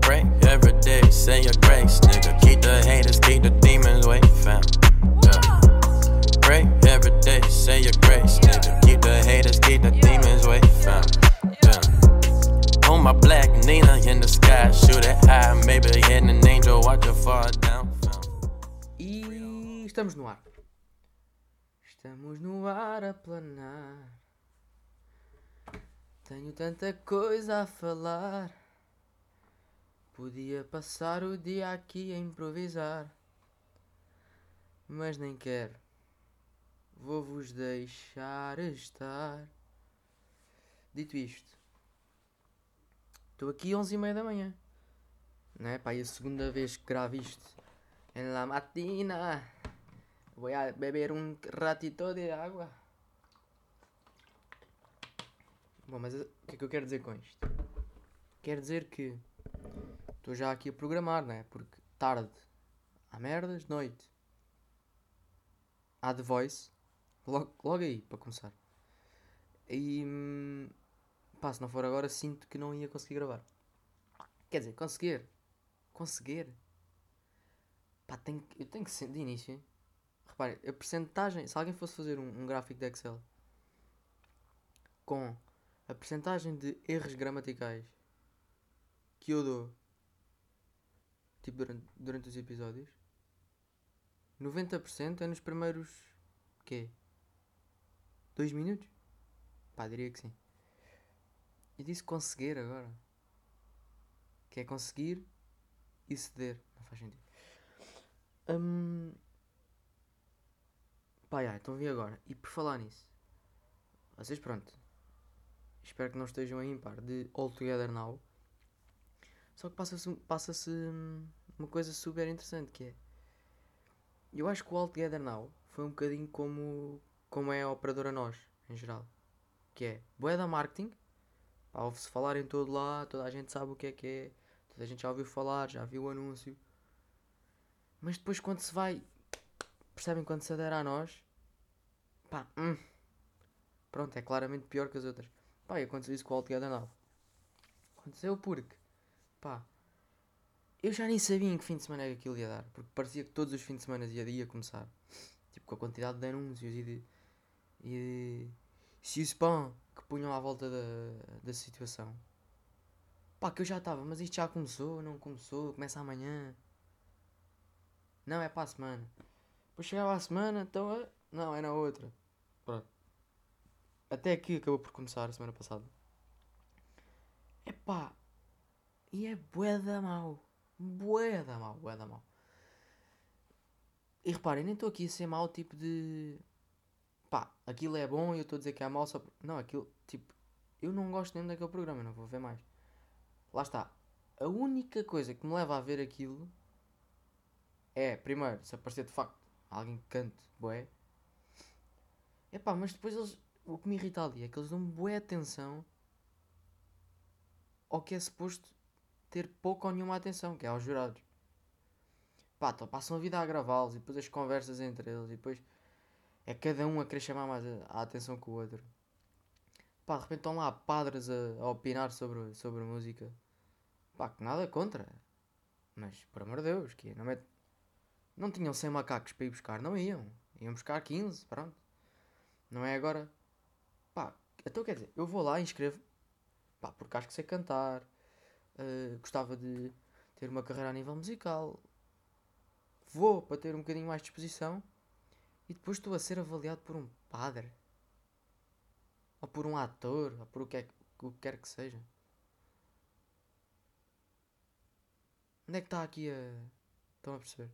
Pray every day, say your grace, nigga. Keep the haters, keep the demons away, fam. Yeah. Pray every day, say your grace, nigga. Keep the haters, keep the demons away, fam. Yeah. On my black Nina in the sky, shoot it high, maybe hitting an angel, watch it fall down, fam. E estamos no ar. Estamos no ar a planar. Tenho tanta coisa a falar. Podia passar o dia aqui a improvisar. Mas nem quero. Vou-vos deixar estar. Dito isto, estou aqui 11 e meia da manhã. Não é? Pá, e a segunda vez que gravo isto. En la matina. Voy a beber un ratito de água. Bom, mas o que é que eu quero dizer com isto? Quero dizer que estou já aqui a programar, não é? Porque tarde há merdas, noite há The Voice. Logo, logo aí, para começar. E hum, pá, se não for agora, sinto que não ia conseguir gravar. Quer dizer, conseguir. Conseguir. Pá, tenho, eu tenho que ser de início. Reparem, a percentagem. Se alguém fosse fazer um, um gráfico de Excel com a percentagem de erros gramaticais que eu dou tipo durante, durante os episódios 90% é nos primeiros quê? 2 minutos? Pá, diria que sim. E disse conseguir agora. Que é conseguir e ceder. Não faz sentido. Hum... Pá, já, então vi agora. E por falar nisso, vocês pronto. Espero que não estejam a impar de All Together Now. Só que passa-se passa uma coisa super interessante que é. Eu acho que o All Together Now foi um bocadinho como, como é a operadora nós, em geral. Que é bué da marketing. Pá, ouve-se falar em todo lá, toda a gente sabe o que é que é. Toda a gente já ouviu falar, já viu o anúncio. Mas depois quando se vai percebem quando se adera a nós, pá, hum, pronto, é claramente pior que as outras. Pá, e aconteceu isso com o Altogether Now. Aconteceu porque, pá, eu já nem sabia em que fim de semana é que aquilo ia dar, porque parecia que todos os fins de semana ia, ia começar. Tipo, com a quantidade de anúncios e de. e de. spam que punham à volta da, da situação. Pá, que eu já estava, mas isto já começou, não começou, começa amanhã. Não, é para a semana. Depois chegava a semana, então. é- Não, é na outra. Pronto. Até aqui acabou por começar a semana passada. Epá. E é bué da mau. Bué da mau, bué da mau. E reparem, nem estou aqui a ser mau, tipo de. Pá, aquilo é bom e eu estou a dizer que é mau só. Não, aquilo, tipo. Eu não gosto nem daquele programa, não vou ver mais. Lá está. A única coisa que me leva a ver aquilo é, primeiro, se aparecer de facto alguém que cante bué. Epá, mas depois eles. O que me irrita ali é que eles dão bué atenção ao que é suposto ter pouco ou nenhuma atenção, que é aos jurados. Pá, então passam a vida a gravá-los e depois as conversas entre eles e depois é cada um a querer chamar mais a, a atenção que o outro. Pá, de repente estão lá padres a, a opinar sobre, sobre música. Pá, que nada contra. Mas, por amor de Deus, que é, não, mete... não tinham 100 macacos para ir buscar, não iam. Iam buscar 15, pronto. Não é agora. Pá, então quer dizer, eu vou lá e inscrevo. Pá, porque acho que sei cantar. Eh, gostava de ter uma carreira a nível musical. Vou para ter um bocadinho mais de disposição. E depois estou a ser avaliado por um padre. Ou por um ator. Ou por o que, é, o que quer que seja. Onde é que está aqui a. Estão a perceber?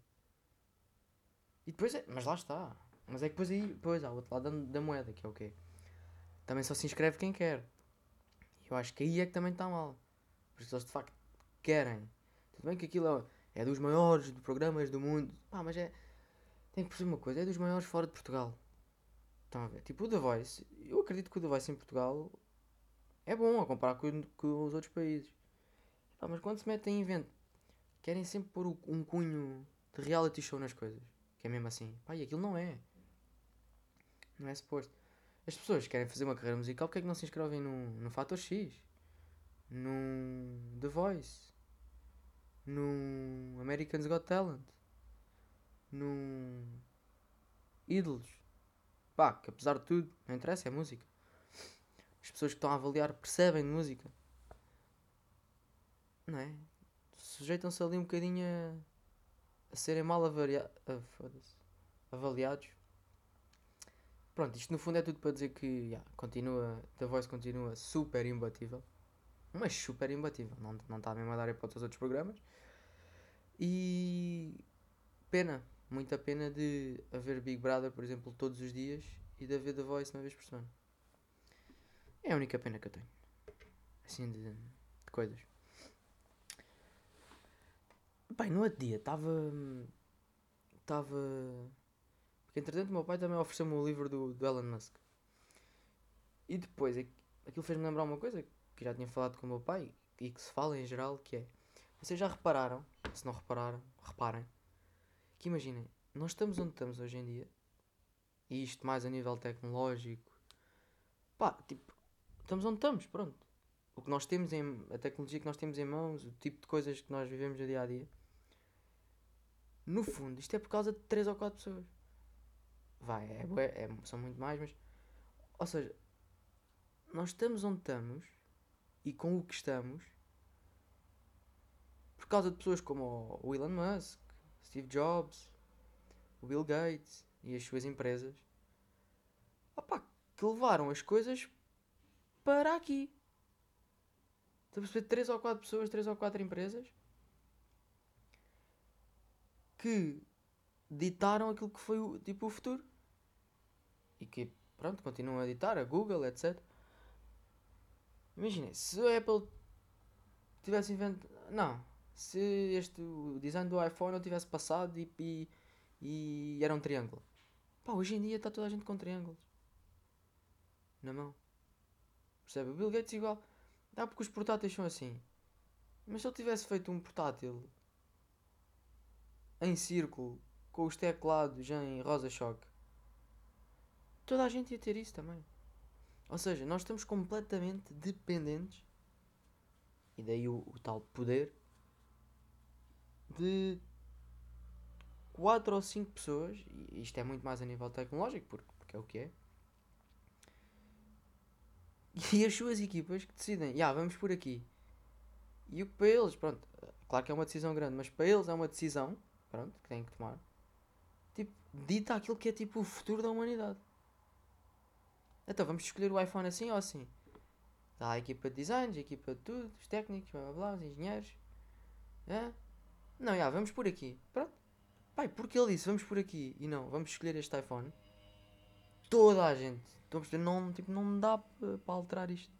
E depois é. Mas lá está. Mas é que depois aí. Depois há o outro lado da, da moeda, que é o quê? Também só se inscreve quem quer. Eu acho que aí é que também está mal. Porque se eles de facto querem. Tudo bem que aquilo é, é dos maiores programas do mundo. Pá, mas é. Tem que perceber uma coisa: é dos maiores fora de Portugal. Estão a ver? Tipo o The Voice. Eu acredito que o The Voice em Portugal é bom a comparar com, com os outros países. Pá, mas quando se metem em evento, querem sempre pôr um cunho de reality show nas coisas. Que é mesmo assim. Pá, e aquilo não é. Não é suposto. As pessoas que querem fazer uma carreira musical, porque é que não se inscrevem no, no Fator X? Num The Voice, num Americans Got Talent, num Ídolos. Pá, que apesar de tudo, não interessa, é música. As pessoas que estão a avaliar percebem de música. Não é? Sujeitam-se ali um bocadinho a, a serem mal avaria- a- foda-se, avaliados. Pronto, isto no fundo é tudo para dizer que yeah, continua, The Voice continua super imbatível. Mas super imbatível. Não, não está mesmo a dar hipótese aos outros programas. E pena, muita pena de haver Big Brother, por exemplo, todos os dias e de haver The Voice uma vez por semana. É a única pena que eu tenho. Assim de, de coisas. Bem, no outro dia estava. Estava. Porque entretanto o meu pai também ofereceu-me o livro do, do Elon Musk. E depois aqu- aquilo fez-me lembrar uma coisa que já tinha falado com o meu pai e que se fala em geral, que é. Vocês já repararam, se não repararam, reparem, que imaginem, nós estamos onde estamos hoje em dia, e isto mais a nível tecnológico, pá, tipo, estamos onde estamos, pronto. O que nós temos em. a tecnologia que nós temos em mãos, o tipo de coisas que nós vivemos no dia a dia. No fundo, isto é por causa de 3 ou 4 pessoas. Vai, é, é, são muito mais, mas. Ou seja, nós estamos onde estamos e com o que estamos por causa de pessoas como o- Elon Musk, Steve Jobs, o Bill Gates e as suas empresas opá, que levaram as coisas para aqui. Estás a perceber? 3 ou 4 pessoas, 3 ou 4 empresas que ditaram aquilo que foi o, tipo, o futuro e que pronto, continuam a ditar, a Google, etc. Imaginem, se a Apple tivesse inventado. Não, se este o design do iPhone não tivesse passado e, e, e era um triângulo. Pá, hoje em dia está toda a gente com triângulos na mão. Percebe? O Bill Gates igual. Dá porque os portáteis são assim. Mas se ele tivesse feito um portátil em círculo com os teclados em rosa choque, toda a gente ia ter isso também. Ou seja, nós estamos completamente dependentes, e daí o, o tal poder, de 4 ou 5 pessoas, e isto é muito mais a nível tecnológico, porque, porque é o que é, e as suas equipas que decidem, já, vamos por aqui. E o que para eles, pronto, claro que é uma decisão grande, mas para eles é uma decisão, pronto, que têm que tomar, tipo, dita aquilo que é tipo o futuro da humanidade. Então vamos escolher o iPhone assim ou assim. Está a equipa de designs, a equipa de tudo, os técnicos, blá blá blá, os engenheiros. É? Não, já, vamos por aqui. Pronto. Pai, porque ele disse vamos por aqui e não, vamos escolher este iPhone. Toda a gente. Estão a perceber? Não, tipo, não dá para alterar isto.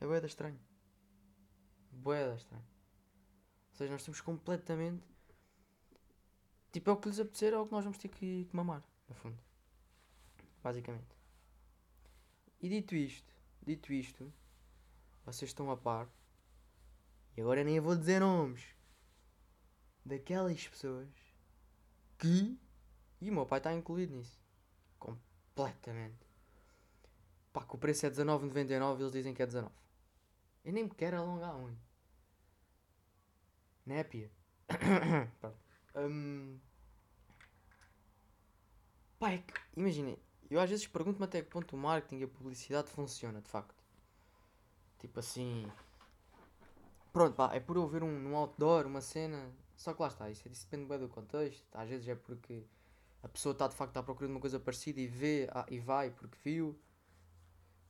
É boeda estranho. Boeda estranho. Ou seja, nós estamos completamente. Tipo, é o que lhes apetecer, é o que nós vamos ter que, que mamar, no fundo. Basicamente. E dito isto, dito isto, vocês estão a par. E agora nem vou dizer nomes. Daquelas pessoas que. E o meu pai está incluído nisso. Completamente. Pá, que o preço é 19,99 eles dizem que é 19. Eu nem me quero alongar muito. Népia. Hum... Pá, é que, imaginem, eu às vezes pergunto-me até que ponto o marketing e a publicidade funciona, de facto. Tipo assim... Pronto, pá, é por eu ver um, num outdoor, uma cena... Só que lá está, isso, isso depende bem do contexto. Às vezes é porque a pessoa está de facto à procura de uma coisa parecida e vê ah, e vai porque viu.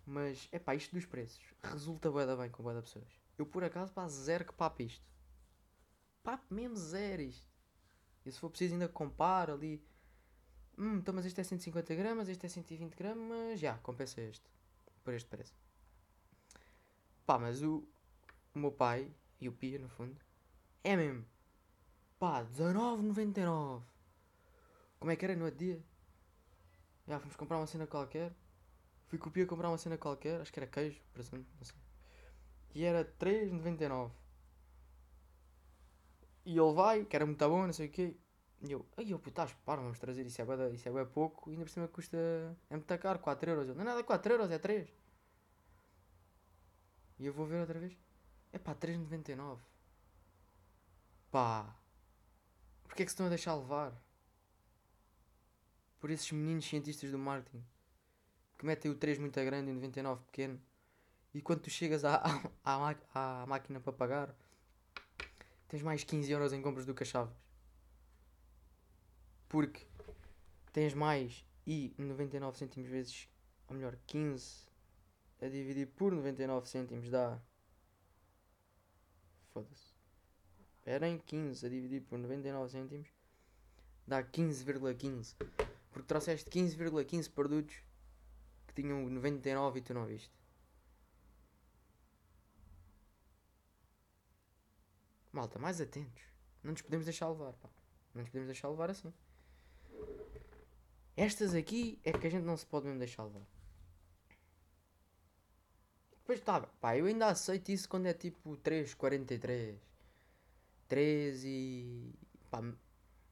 Mas, é pá, isto dos preços resulta bué da bem com bué pessoas. Eu por acaso, pá, zero que papo isto. Papo mesmo zero isto. E se for preciso ainda comparo ali. Hum, então mas este é 150 gramas, este é 120 gramas, já, compensa este. Por este preço. Pá, mas o, o meu pai e o Pia, no fundo, é mesmo. Pá, 19,99. Como é que era no outro dia? Já, fomos comprar uma cena qualquer. Fui com o Pia comprar uma cena qualquer, acho que era queijo, presunto, não sei. E era 3,99. E ele vai, que era muito bom, não sei o quê. E eu, ai eu, puto, estás para, vamos trazer, isso é da- isso é bué pouco. E ainda por cima custa, é muito caro, 4 euros. Eu, não é nada 4 euros, é 3. E eu vou ver outra vez. É pá, 3,99. Pá. Porquê é que se estão a deixar levar? Por esses meninos cientistas do marketing. Que metem o 3 muito grande e o 99 pequeno. E quando tu chegas à, à, à, à máquina para pagar, tens mais 15 euros em compras do que achavas. Porque tens mais e 99 cêntimos vezes, ou melhor, 15 a dividir por 99 cêntimos dá. Foda-se. Esperem, 15 a dividir por 99 cêntimos dá 15,15. ,15. Porque trouxeste 15,15 produtos que tinham 99 e tu não viste. Malta, mais atentos. Não nos podemos deixar levar, pá. Não nos podemos deixar levar assim. Estas aqui é que a gente não se pode mesmo deixar levar. Depois tá, pá, eu ainda aceito isso quando é tipo 3,43. 3 e. pá,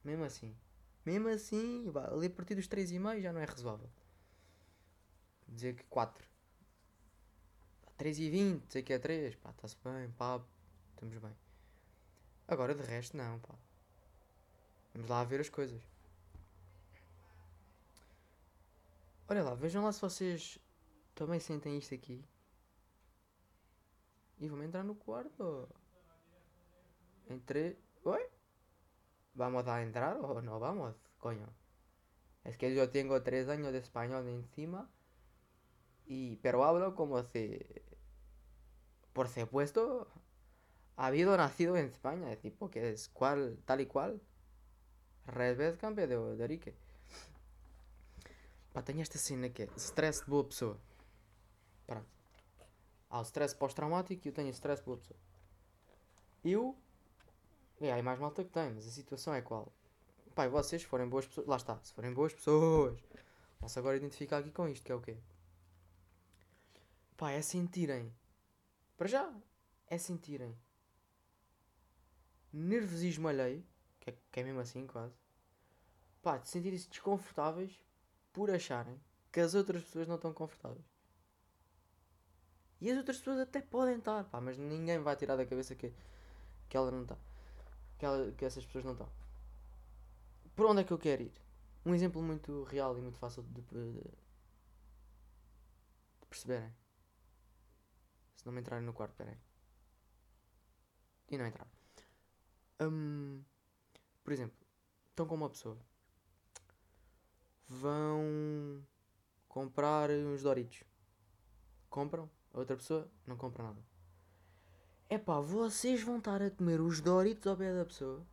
mesmo assim. Mesmo assim, pá, ali a partir dos 3,5 já não é razoável. Dizer que 4. 3 e 20, sei que é 3, pá, está-se bem, pá, estamos bem. Agora de resto não, pá. Vamos lá ver as coisas. Olha lá, vejam lá se vocês também sentem isto aqui. E vamos entrar no quarto. Entre. Oi? ¿Vamos a entrar o no vamos? Coño. Es que yo tengo tres años de español encima. Y, pero hablo como si. Por supuesto, ha habido nacido en España, es tipo que es cual, tal y cual. Revés cambio de, de Rique. Pá, tenho esta cena que é stress de boa pessoa. Pronto. Há o stress pós-traumático e eu tenho stress de boa pessoa. Eu. É, há mais malta que tem, mas a situação é qual? E vocês forem boas pessoas. Lá está, se forem boas pessoas. Posso agora identificar aqui com isto, que é o quê? Pá, é sentirem. Para já, é sentirem nervosismo alheio, que é, que é mesmo assim quase, pá, de sentirem-se desconfortáveis por acharem que as outras pessoas não estão confortáveis. E as outras pessoas até podem estar, pá, mas ninguém vai tirar da cabeça que, que ela não está. Que, que essas pessoas não estão. Por onde é que eu quero ir? Um exemplo muito real e muito fácil de, de, de perceberem. Se não me entrarem no quarto, peraí. E não entraram. Hum, por exemplo, estão com uma pessoa. Vão comprar uns Doritos. Compram. A outra pessoa não compra nada. É pá, vocês vão estar a comer os Doritos ao pé da pessoa.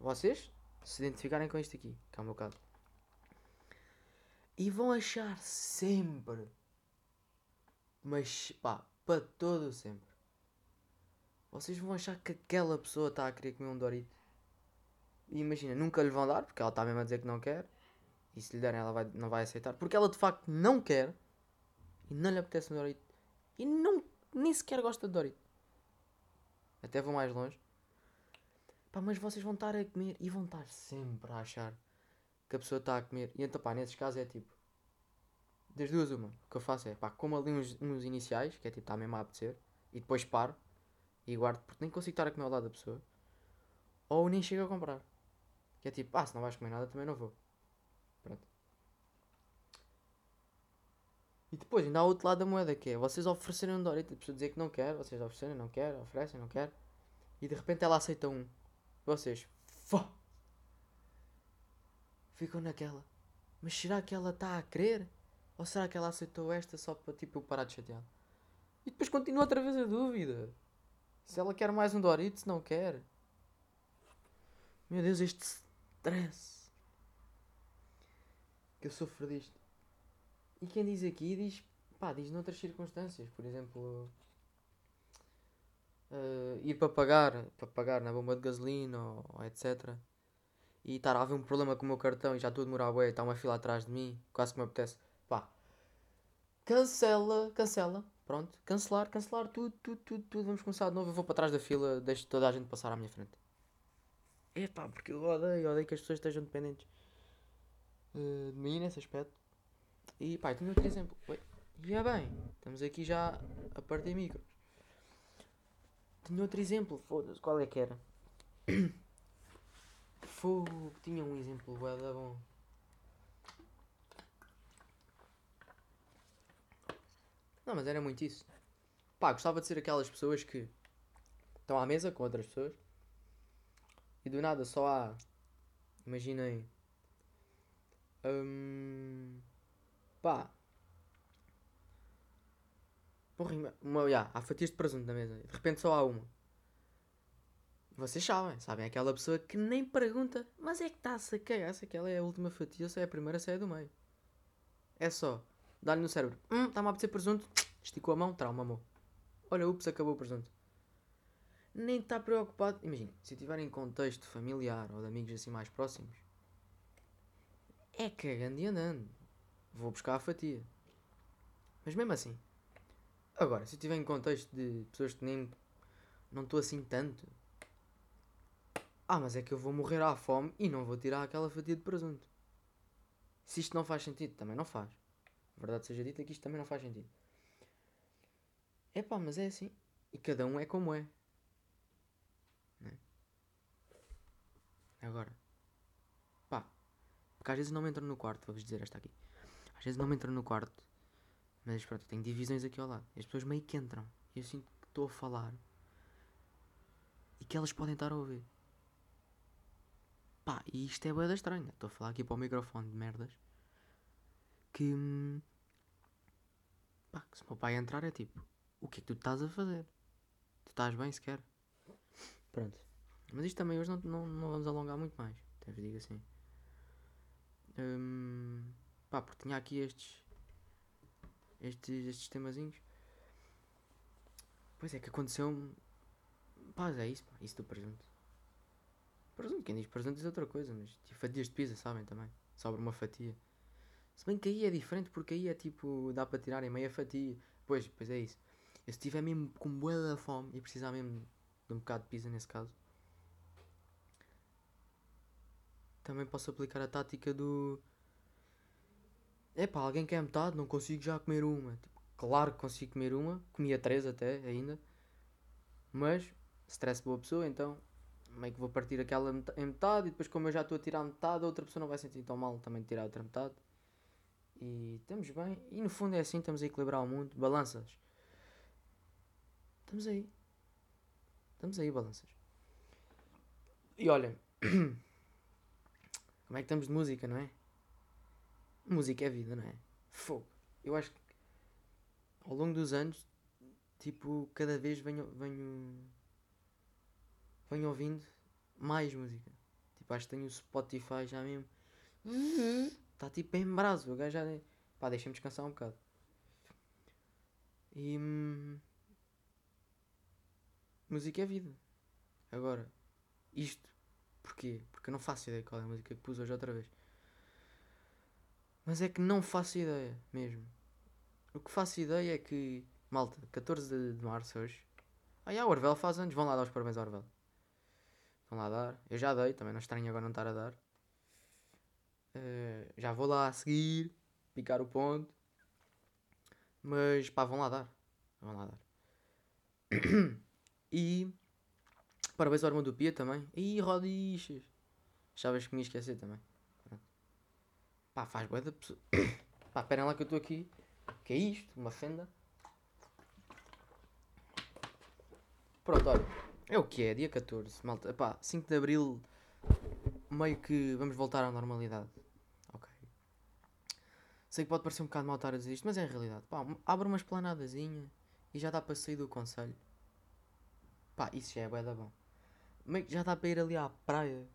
Vocês se identificarem com isto aqui, que é o meu caso. E vão achar sempre. Mas pá, para todo sempre vocês vão achar que aquela pessoa está a querer comer um Dorito. E imagina, nunca lhe vão dar, porque ela está mesmo a dizer que não quer. E se lhe derem, ela vai, não vai aceitar. Porque ela de facto não quer. E não lhe apetece um Dorito. E não, nem sequer gosta de Dorito. Até vou mais longe. Pá, mas vocês vão estar a comer e vão estar sempre a achar que a pessoa está a comer. E então, pá, nesses casos é tipo. Das duas, uma. O que eu faço é, pá, como ali uns, uns iniciais, que é tipo, está mesmo a apetecer. E depois paro e guardo porque nem consigo estar a comer ao lado da pessoa. Ou nem chego a comprar. Que é tipo, ah, se não vais comer nada também não vou. Pronto. E depois ainda há outro lado da moeda que é vocês oferecerem um Dorito, a pessoa dizer que não quer, vocês oferecerem, não quer, oferecem, não quer. E de repente ela aceita um. Vocês, fó! Ficam naquela. Mas será que ela está a querer? Ou será que ela aceitou esta só para tipo eu parar de chatear? E depois continua outra vez a dúvida. Se ela quer mais um Dorito, se não quer. Meu Deus, este stress. Que eu sofro disto. E quem diz aqui diz, pá, diz noutras circunstâncias. Por exemplo, uh, ir para pagar, para pagar na bomba de gasolina ou, ou, etc. E estar a haver um problema com o meu cartão e já estou a demorar a está uma fila atrás de mim, quase que me apetece. Pá, cancela, cancela, Pronto, cancelar, cancelar tudo, tudo, tudo, tudo. Vamos começar de novo. Eu vou para trás da fila, deixo toda a gente passar à minha frente. Epá, porque eu odeio, odeio que as pessoas estejam dependentes uh, de mim nesse aspecto. E pá, tenho outro exemplo. Oi. É bem, estamos aqui já a partir micros. Tinha outro exemplo, foda-se, qual é que era? Fogo, tinha um exemplo, bué da bom. Não, mas era muito isso. Pá, gostava de ser aquelas pessoas que estão à mesa com outras pessoas e do nada só há. Imaginem. Hum, pá. Porra, ima- uma, já, há fatias de presunto na mesa. De repente só há uma. Vocês sabem, sabem? Aquela pessoa que nem pergunta, mas é que está-se a cagar se aquela é a última fatia, se é a primeira, se é do meio. É só dar-lhe no cérebro. Hum, está-me a apetecer presunto. Esticou a mão, trauma, amor. Olha, ups, acabou o presunto. Nem está preocupado. Imagina, se estiver em contexto familiar ou de amigos assim mais próximos, é cagando e andando. Vou buscar a fatia. Mas mesmo assim. Agora, se eu estiver em contexto de pessoas que nem. Não estou assim tanto. Ah, mas é que eu vou morrer à fome e não vou tirar aquela fatia de presunto. Se isto não faz sentido, também não faz. Verdade seja dita que isto também não faz sentido. É pá, mas é assim. E cada um é como é. Né? Agora. Pá. Porque às vezes não me entro no quarto, vou-vos dizer esta aqui. Às vezes não entro no quarto. Mas pronto, tenho divisões aqui ao lado. E as pessoas meio que entram. E eu sinto que estou a falar. E que elas podem estar a ouvir. Pá, e isto é boeda estranha. Estou a falar aqui para o microfone de merdas. Que. hum, Pá, que se o meu pai entrar é tipo: O que é que tu estás a fazer? Tu estás bem sequer? Pronto. Mas isto também hoje não, não, não vamos alongar muito mais. Até vos digo assim. Hum, pá, porque tinha aqui estes. Estes, estes temazinhos. Pois é que aconteceu-me. Pá, é isso, pá. Isso do presunto. Presunto, quem diz presunto diz outra coisa, mas tipo fatias de pizza, sabem também. Sobra uma fatia. Se bem que aí é diferente, porque aí é tipo, dá para tirar em meia fatia. Pois, pois é isso. Eu se estiver mesmo com bué da fome e precisar mesmo de um bocado de pizza nesse caso, também posso aplicar a tática do. É pá, alguém quer metade, não consigo já comer uma. Tipo, claro que consigo comer uma, comia três até ainda, mas stress boa pessoa, então meio que vou partir aquela em metade e depois como eu já estou a tirar metade, a outra pessoa não vai sentir tão mal também tirar a outra metade. E estamos bem, e no fundo é assim, estamos a equilibrar o mundo. Balanças. Estamos aí. Estamos aí, balanças. E olhem, como é que estamos de música, não é? Música é vida, não é? Fogo. Eu acho que ao longo dos anos, tipo, cada vez venho, venho, venho ouvindo mais música. Tipo, acho que tenho o Spotify já mesmo. Está tipo em braço, o gajo já. Pá, deixa-me descansar um bocado. E. hum, música é vida. Agora, isto. Porquê? Porque eu não faço ideia qual é a música que pus hoje outra vez. Mas é que não faço ideia mesmo. O que faço ideia é que. Malta, 14 de, março hoje. Ah, já, o Orvel faz anos. Vão lá dar os parabéns ao Orvel. Vão lá dar. Eu já dei, também não estranho agora não estar a dar. Eh, já vou lá a seguir, picar o ponto. Mas pá, vão lá dar. Vão lá dar. e parabéns ao irmão do Pia também. E Rodichas. Achavas que me ia esquecer também. Pá, faz bué da pessoa. Pá, esperem lá que eu estou aqui. Que é isto? Uma fenda. Pronto, olha. É o que é, dia 14, malta. Pá, 5 de Abril, meio que vamos voltar à normalidade. Ok. Sei que pode parecer um bocado mal estar a dizer isto, mas é a realidade. Pá, abre uma esplanadazinha e já dá para sair do conselho. Pá, isso já é bué da bom. Meio que já dá para ir ali à praia,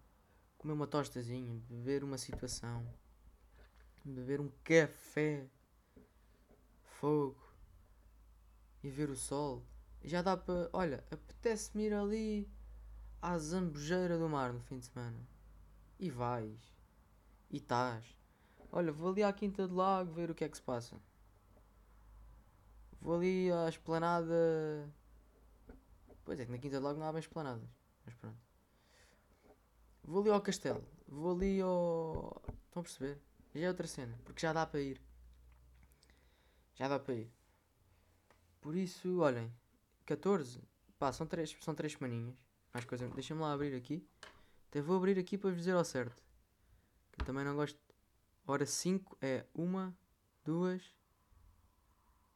comer uma tostazinha, beber uma situação, beber um café, fogo e ver o sol. Já dá para. Olha, apetece-me ir ali à zambujeira do mar no fim de semana. E vais. E estás. Olha, vou ali à Quinta do Lago ver o que é que se passa. Vou ali à esplanada. Pois é que na Quinta do Lago não há bem esplanadas. Mas pronto. Vou ali ao castelo. Vou ali ao. Estão a perceber? Já é outra cena. Porque já dá para ir. Já dá para ir. Por isso, olhem, 14, pá, são 3, são três semaninhas. Mais coisa, deixa-me lá abrir aqui. Até vou abrir aqui para vos dizer ao certo. Que eu também não gosto. Hora 5 é uma, duas,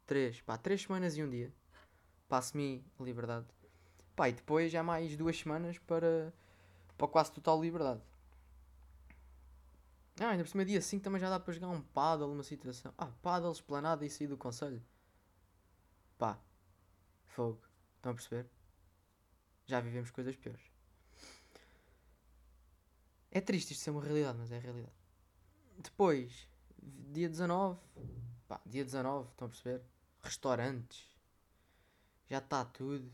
três, pá, três semanas e um dia. Passo-me liberdade. Pá, e depois já mais duas semanas para, para quase total liberdade. Ah, ainda por cima dia 5 também já dá para jogar um paddle, uma situação. Ah, paddle, esplanada e sair do conselho. Pá, fogo. Estão a perceber? Já vivemos coisas piores. É triste isto ser uma realidade, mas é a realidade. Depois, dia 19, pá, dia 19, estão a perceber? Restaurantes, já está tudo.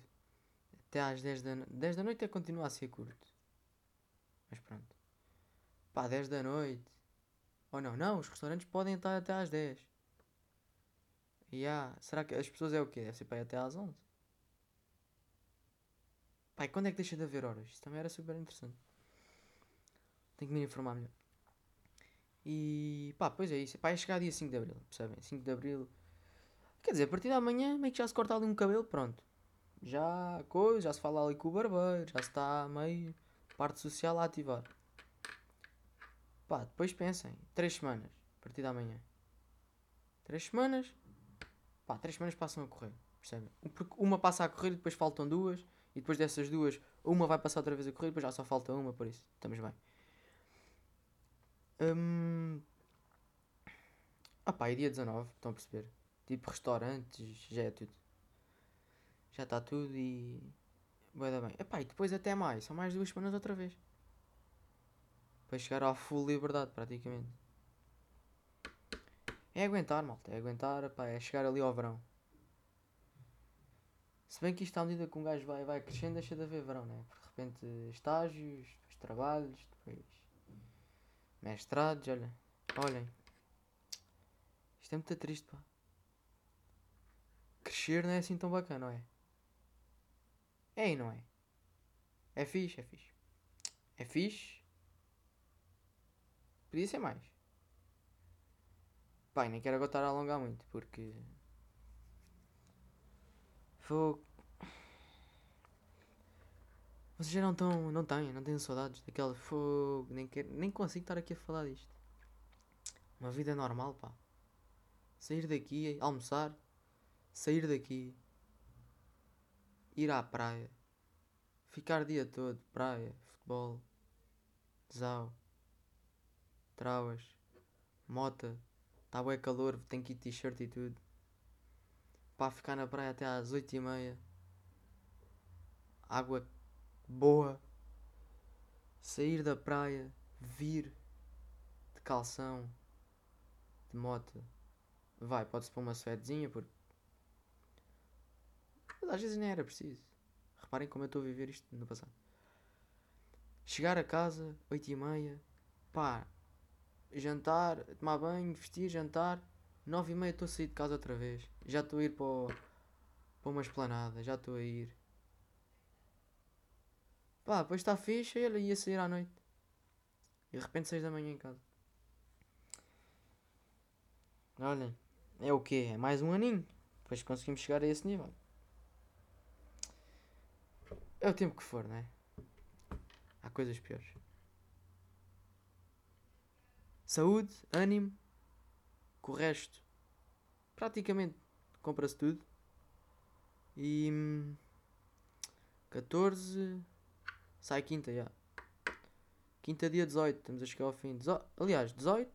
Até às 10 da, 10 da noite é continuar a ser curto. Mas pronto. Pá, 10 da noite. Ou não, não, os restaurantes podem estar até às 10. E yeah. será que as pessoas é o quê? Deve ser para até às 11. Pai, quando é que deixa de haver horas? Isso também era super interessante. Tenho que me informar melhor. E pá, pois é isso. Pá, é chegar dia 5 de Abril, percebem? 5 de Abril. Quer dizer, a partir da manhã meio que já se corta ali um cabelo, pronto. Já coisa, já se fala ali com o barbeiro, já se está meio parte social a ativar. Pá, depois pensem, 3 semanas, a partir da manhã. 3 semanas, pá, 3 semanas passam a correr, percebem? Porque uma passa a correr e depois faltam duas, e depois dessas duas, uma vai passar outra vez a correr depois já só falta uma, por isso, estamos bem. Hum... Ah pá, é dia 19, estão a perceber? Tipo restaurantes, já é tudo. Já está tudo e. Vai dar bem. Epá, e depois até mais, são mais duas semanas outra vez. Para chegar à full liberdade, praticamente. É aguentar, malta. É aguentar, epá, é chegar ali ao verão. Se bem que isto à medida que um gajo vai, vai crescendo, deixa de haver verão, né? Porque de repente estágios, depois trabalhos, depois mestrados, olha. Olhem. Isto é muito triste, pá. Crescer não é assim tão bacana, não é? É e não é? É fixe, é fixe. É fixe. Podia ser mais. Pai, nem quero agora estar a alongar muito, porque... Fogo. Vocês já não estão, não têm, não têm saudades daquela fogo, nem, quero, nem consigo estar aqui a falar disto. Uma vida normal, pá. Sair daqui, almoçar, sair daqui, ir à praia, ficar dia todo, praia, futebol, zau, travas, mota, está bem calor, tem que ir t-shirt e tudo. Pá, ficar na praia até às oito e meia. Água boa. Sair da praia, vir de calção, de moto. Vai, pode-se pôr uma suedezinha porque. Mas às vezes nem era preciso. Reparem como eu estou a viver isto no passado. Chegar a casa, oito e meia, pá, jantar, tomar banho, vestir, jantar, nove e meia estou a sair de casa outra vez. Já estou a ir para, o, para uma esplanada, já estou a ir. Pá, depois está fixe, ele ia sair à noite. E de repente seis da manhã em casa. Olhem, é o quê? É mais um aninho. Depois conseguimos chegar a esse nível. É o tempo que for, né? Há coisas piores. Saúde, ânimo, com o resto, praticamente compra-se tudo. E 14 sai quinta já. Quinta dia 18, estamos a chegar ao fim. Dezo... Aliás, 18,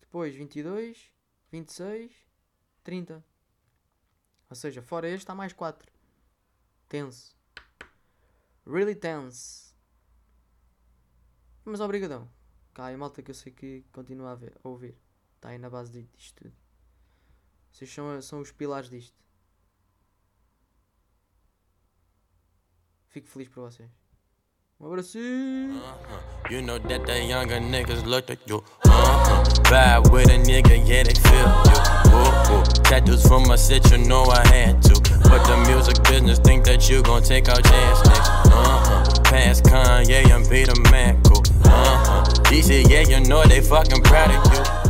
depois 22, 26, 30. Ou seja, fora este há mais 4. Tense. Really tense. Mas obrigadão. Cá aí malta que eu sei que continua a, ver, a ouvir. Está aí na base disto tudo. Vocês são, são os pilares disto. Fico feliz por vocês. Um abracinho. Uh-huh. You know that the younger niggas look at you. Uh-huh. Ride with a nigga, yeah, they feel you. Tattoos from my set, you know I had to. But the music business think that you gon' take our chance next. Uh-huh. Past Kanye and be the man cool. Uh-huh. DC, yeah, you know they fucking proud of you.